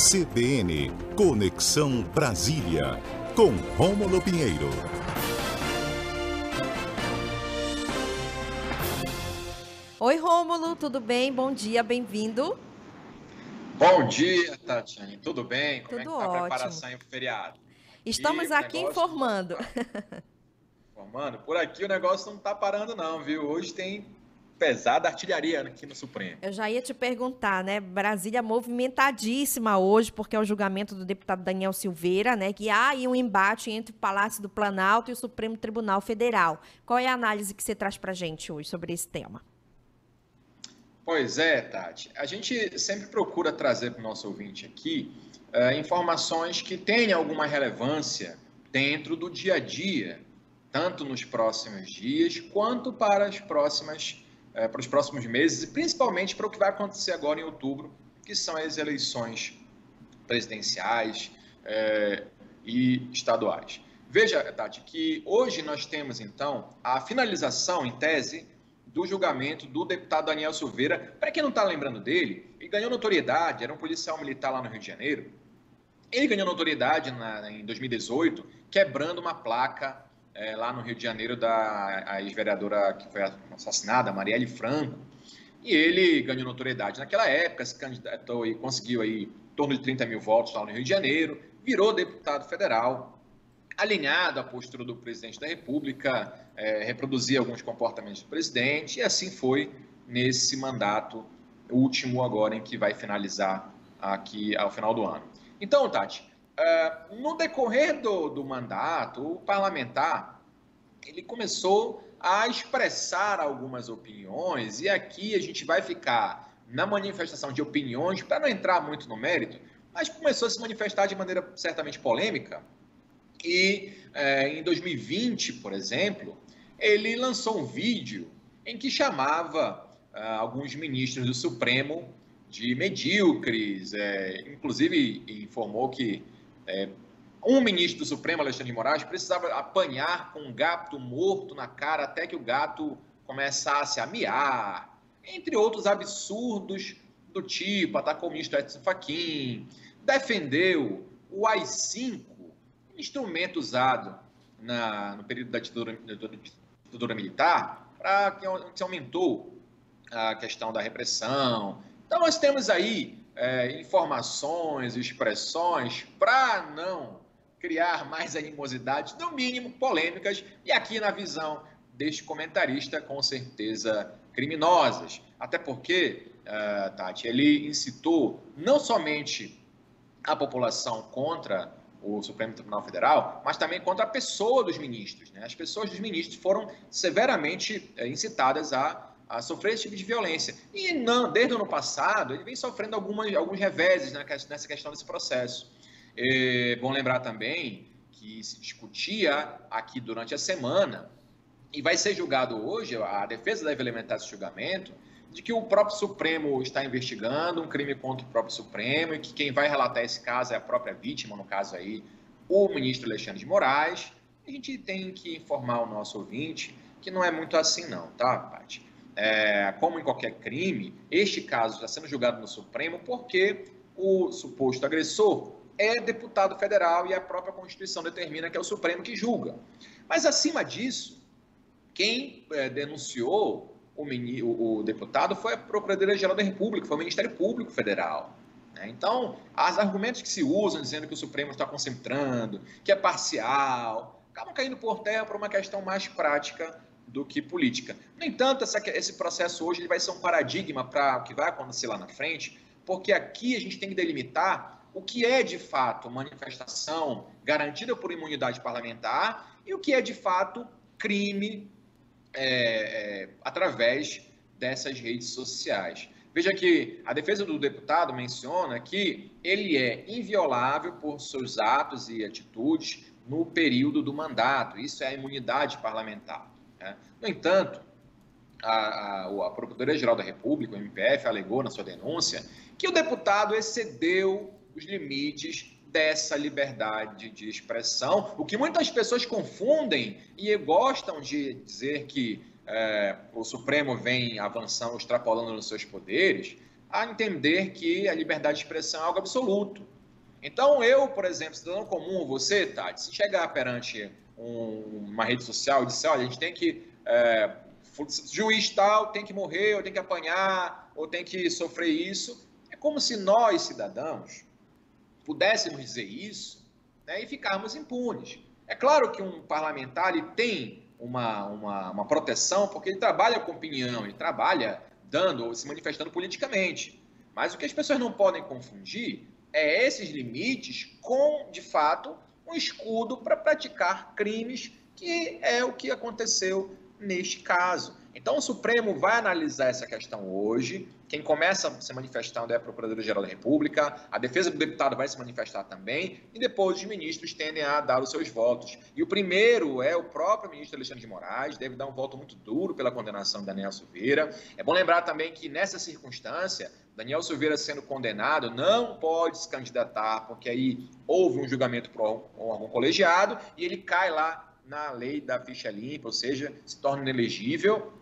CBN Conexão Brasília, com Rômulo Pinheiro. Oi, Rômulo, tudo bem? Bom dia, bem-vindo. Bom dia, Tatiane. Tudo bem? Como tudo é que tá ótimo. a preparação para o feriado? Estamos e aqui informando. Informando? Por aqui o negócio não está parando não, viu? Hoje tem pesada artilharia aqui no Supremo. Eu já ia te perguntar, né? Brasília movimentadíssima hoje, porque é o julgamento do deputado Daniel Silveira, né? Que há aí um embate entre o Palácio do Planalto e o Supremo Tribunal Federal. Qual é a análise que você traz para a gente hoje sobre esse tema? Pois é, Tati. A gente sempre procura trazer para o nosso ouvinte aqui uh, informações que tenham alguma relevância dentro do dia a dia, tanto nos próximos dias quanto para as próximas é, para os próximos meses e principalmente para o que vai acontecer agora em outubro, que são as eleições presidenciais é, e estaduais. Veja, Tati, que hoje nós temos então a finalização, em tese, do julgamento do deputado Daniel Silveira. Para quem não está lembrando dele, ele ganhou notoriedade, era um policial militar lá no Rio de Janeiro. Ele ganhou notoriedade na, em 2018, quebrando uma placa é, lá no Rio de Janeiro da ex-vereadora que foi assassinada, Marielle Franco, e ele ganhou notoriedade naquela época, se candidatou e conseguiu aí em torno de 30 mil votos lá no Rio de Janeiro, virou deputado federal, alinhado à postura do presidente da República, é, reproduzia alguns comportamentos do presidente, e assim foi nesse mandato último agora em que vai finalizar aqui ao final do ano. Então, Tati, Uh, no decorrer do, do mandato, o parlamentar ele começou a expressar algumas opiniões, e aqui a gente vai ficar na manifestação de opiniões, para não entrar muito no mérito, mas começou a se manifestar de maneira certamente polêmica. E eh, em 2020, por exemplo, ele lançou um vídeo em que chamava uh, alguns ministros do Supremo de medíocres, é, inclusive informou que é, um ministro do Supremo, Alexandre de Moraes, precisava apanhar com um gato morto na cara até que o gato começasse a miar, entre outros absurdos do tipo, atacou o ministro Edson Fachin, defendeu o AI-5, instrumento usado na, no período da ditadura, militar, para que se aumentou a questão da repressão. Então nós temos aí é, informações, expressões, para não criar mais animosidades, no mínimo polêmicas, e aqui na visão deste comentarista, com certeza criminosas. Até porque, uh, Tati, ele incitou não somente a população contra o Supremo Tribunal Federal, mas também contra a pessoa dos ministros. Né? As pessoas dos ministros foram severamente uh, incitadas a a sofrer esse tipo de violência. E não, desde o ano passado, ele vem sofrendo algumas, alguns reveses nessa questão desse processo. É bom lembrar também que se discutia aqui durante a semana, e vai ser julgado hoje, a defesa deve alimentar esse julgamento, de que o próprio Supremo está investigando um crime contra o próprio Supremo e que quem vai relatar esse caso é a própria vítima, no caso aí, o ministro Alexandre de Moraes. A gente tem que informar o nosso ouvinte que não é muito assim não, tá, Paty? É, como em qualquer crime, este caso está sendo julgado no Supremo porque o suposto agressor é deputado federal e a própria Constituição determina que é o Supremo que julga. Mas, acima disso, quem é, denunciou o, o, o, deputado foi a Procuradoria-Geral da República, foi o Ministério Público Federal. Né? Então, os argumentos que se usam dizendo que o Supremo está concentrando, que é parcial, acabam caindo por terra por uma questão mais prática do que política. No entanto, essa, esse processo hoje ele vai ser um paradigma para o que vai acontecer lá na frente, porque aqui a gente tem que delimitar o que é de fato manifestação garantida por imunidade parlamentar e o que é de fato crime é, é, através dessas redes sociais. Veja que a defesa do deputado menciona que ele é inviolável por seus atos e atitudes no período do mandato. Isso é a imunidade parlamentar. Né? No entanto, a, a, a Procuradoria-Geral da República, o MPF, alegou na sua denúncia que o deputado excedeu os limites dessa liberdade de expressão, o que muitas pessoas confundem e gostam de dizer que é, o Supremo vem avançando, extrapolando nos seus poderes, a entender que a liberdade de expressão é algo absoluto. Então, eu, por exemplo, cidadão comum, você, Tati, se chegar perante um, uma rede social e disser, olha, a gente tem que. É, juiz tal tem que morrer, ou tem que apanhar, ou tem que sofrer isso. É como se nós, cidadãos, pudéssemos dizer isso né, e ficarmos impunes. É claro que um parlamentar ele tem uma, uma, uma proteção, porque ele trabalha com opinião, ele trabalha dando, se manifestando politicamente. Mas o que as pessoas não podem confundir é esses limites com, de fato, um escudo para praticar crimes, que é o que aconteceu neste caso. Então, o Supremo vai analisar essa questão hoje. Quem começa se manifestando é a Procuradora-Geral da República, a defesa do deputado vai se manifestar também, e depois os ministros tendem a dar os seus votos. E o primeiro é o próprio ministro Alexandre de Moraes, deve dar um voto muito duro pela condenação de Daniel Silveira. É bom lembrar também que nessa circunstância, Daniel Silveira sendo condenado não pode se candidatar, porque aí houve um julgamento por um órgão colegiado e ele cai lá na lei da ficha limpa, ou seja, se torna inelegível.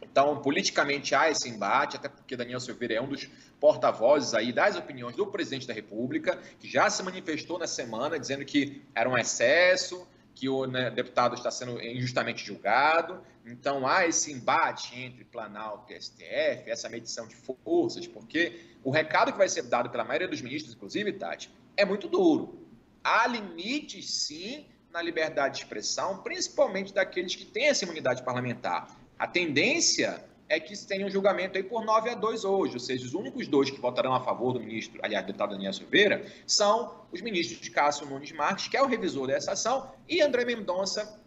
Então, politicamente há esse embate, até porque Daniel Silveira é um dos porta-vozes aí das opiniões do presidente da República, que já se manifestou na semana dizendo que era um excesso, que o né, deputado está sendo injustamente julgado. Então, há esse embate entre Planalto e STF, essa medição de forças, porque o recado que vai ser dado pela maioria dos ministros, inclusive, Tati, é muito duro. Há limites, sim, na liberdade de expressão, principalmente daqueles que têm essa imunidade parlamentar. A tendência é que se tenha um julgamento aí por 9 a 2 hoje, ou seja, os únicos dois que votarão a favor do ministro, aliás, do deputado Daniel Silveira, são os ministros de Cássio Nunes Marques, que é o revisor dessa ação, e André Mendonça,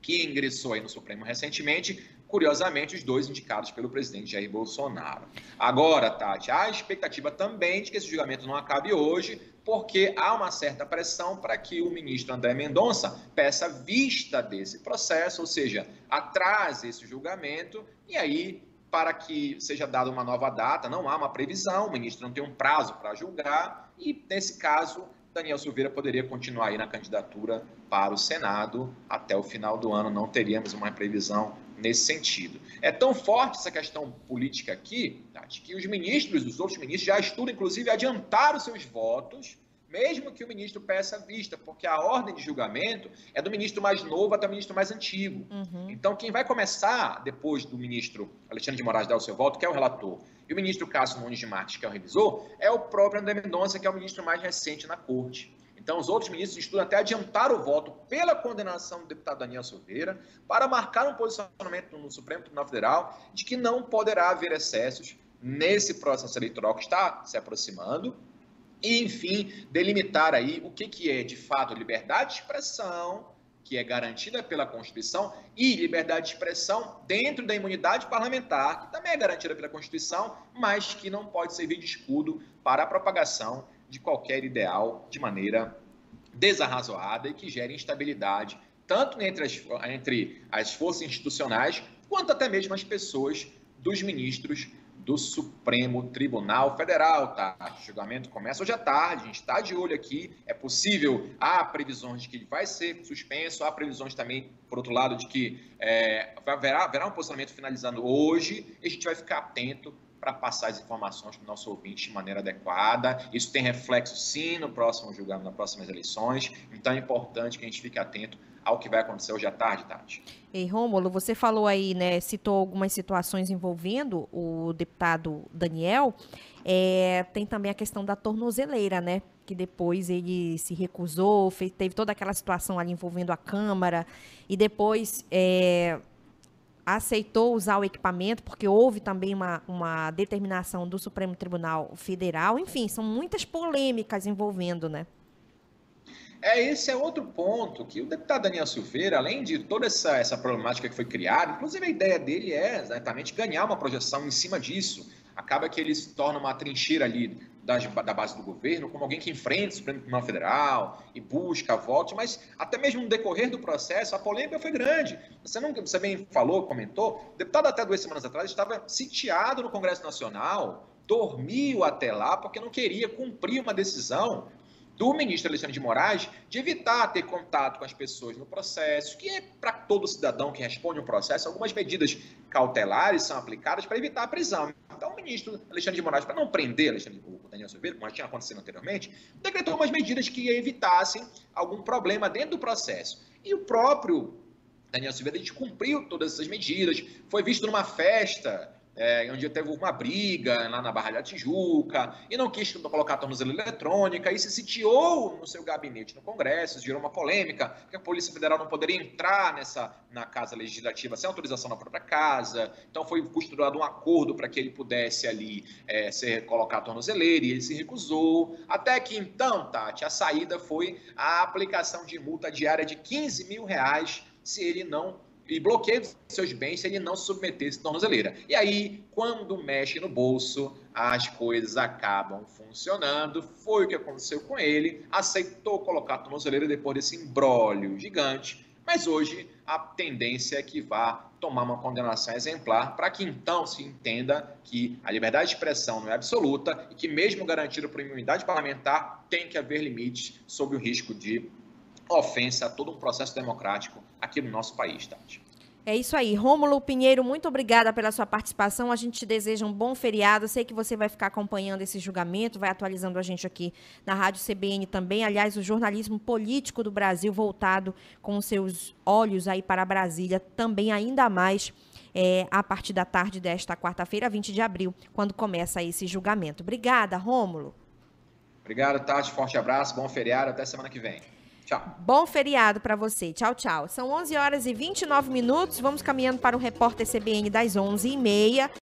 que ingressou aí no Supremo recentemente, curiosamente, os dois indicados pelo presidente Jair Bolsonaro. Agora, Tati, há a expectativa também de que esse julgamento não acabe hoje, porque há uma certa pressão para que o ministro André Mendonça peça vista desse processo, ou seja, atrase esse julgamento e aí para que seja dada uma nova data, não há uma previsão, o ministro não tem um prazo para julgar e nesse caso Daniel Silveira poderia continuar aí na candidatura para o Senado até o final do ano, não teríamos uma previsão nesse sentido. É tão forte essa questão política aqui, Tati, que os ministros, os outros ministros, já estudam, inclusive, adiantar os seus votos, mesmo que o ministro peça vista, porque a ordem de julgamento é do ministro mais novo até o ministro mais antigo. Uhum. Então, quem vai começar, depois do ministro Alexandre de Moraes dar o seu voto, que é o relator, e o ministro Cássio Nunes de Marques, que é o revisor, é o próprio André Mendonça, que é o ministro mais recente na corte. Então, os outros ministros estudam até adiantar o voto pela condenação do deputado Daniel Silveira para marcar um posicionamento no Supremo Tribunal Federal de que não poderá haver excessos nesse processo eleitoral que está se aproximando e, enfim, delimitar aí o que, que é, de fato, liberdade de expressão, que é garantida pela Constituição, e liberdade de expressão dentro da imunidade parlamentar, que também é garantida pela Constituição, mas que não pode servir de escudo para a propagação de qualquer ideal de maneira desarrazoada e que gere instabilidade, tanto entre as, entre as forças institucionais, quanto até mesmo as pessoas dos ministros do Supremo Tribunal Federal, tá? O julgamento começa hoje à tarde, a gente está de olho aqui. É possível, há previsões de que ele vai ser suspenso, há previsões também, por outro lado, de que é, haverá, haverá um posicionamento finalizando hoje, e a gente vai ficar atento para passar as informações para o nosso ouvinte de maneira adequada. Isso tem reflexo, sim, no próximo julgamento, nas próximas eleições. Então é importante que a gente fique atento ao que vai acontecer hoje à tarde, Tati. E Rômulo, você falou aí, né, citou algumas situações envolvendo o deputado Daniel. É, tem também a questão da tornozeleira, né? Que depois ele se recusou, fez, teve toda aquela situação ali envolvendo a Câmara, e depois é, aceitou usar o equipamento, porque houve também uma, uma determinação do Supremo Tribunal Federal. Enfim, são muitas polêmicas envolvendo, né? É, esse é outro ponto que o deputado Daniel Silveira, além de toda essa, essa problemática que foi criada, inclusive a ideia dele é exatamente ganhar uma projeção em cima disso. Acaba que ele se torna uma trincheira ali da base do governo, como alguém que enfrenta o Supremo Tribunal Federal e busca votos, mas até mesmo no decorrer do processo, a polêmica foi grande. Você, não, você bem falou, comentou, o deputado até duas semanas atrás estava sitiado no Congresso Nacional, dormiu até lá porque não queria cumprir uma decisão do ministro Alexandre de Moraes de evitar ter contato com as pessoas no processo, que é para todo cidadão que responde um processo, algumas medidas cautelares são aplicadas para evitar a prisão. Ministro Alexandre de Moraes, para não prender Alexandre, o Daniel Silveira, como já tinha acontecido anteriormente, decretou umas medidas que evitassem algum problema dentro do processo. E o próprio Daniel Silveira, a gente cumpriu todas essas medidas, foi visto numa festa é, onde teve uma briga lá na Barra da Tijuca, e não quis colocar a tornozeleira eletrônica, e se sitiou no seu gabinete no Congresso, gerou uma polêmica, que a Polícia Federal não poderia entrar nessa na Casa Legislativa sem autorização na própria casa, então foi costurado um acordo para que ele pudesse ali é, ser, colocar a tornozeleira, e ele se recusou, até que então, Tati, a saída foi a aplicação de multa diária de 15 mil reais se ele não e bloqueio seus bens se ele não se submetesse à tornozeleira. E aí, quando mexe no bolso, as coisas acabam funcionando. Foi o que aconteceu com ele. Aceitou colocar a tornozeleira depois desse embrólio gigante. Mas hoje a tendência é que vá tomar uma condenação exemplar para que então se entenda que a liberdade de expressão não é absoluta e que mesmo garantida por imunidade parlamentar tem que haver limites sob o risco de ofensa a todo um processo democrático aqui no nosso país, Tati. É isso aí. Rômulo Pinheiro, muito obrigada pela sua participação. A gente te deseja um bom feriado. Sei que você vai ficar acompanhando esse julgamento, vai atualizando a gente aqui na Rádio CBN também. Aliás, o jornalismo político do Brasil voltado com seus olhos aí para Brasília, também ainda mais é, a partir da tarde desta quarta-feira, 20 de abril, quando começa esse julgamento. Obrigada, Rômulo. Obrigado, Tati. Forte abraço, bom feriado. Até semana que vem. Tchau. Bom feriado para você. Tchau, tchau. São 11 horas e 29 minutos. Vamos caminhando para o repórter CBN das 11h30.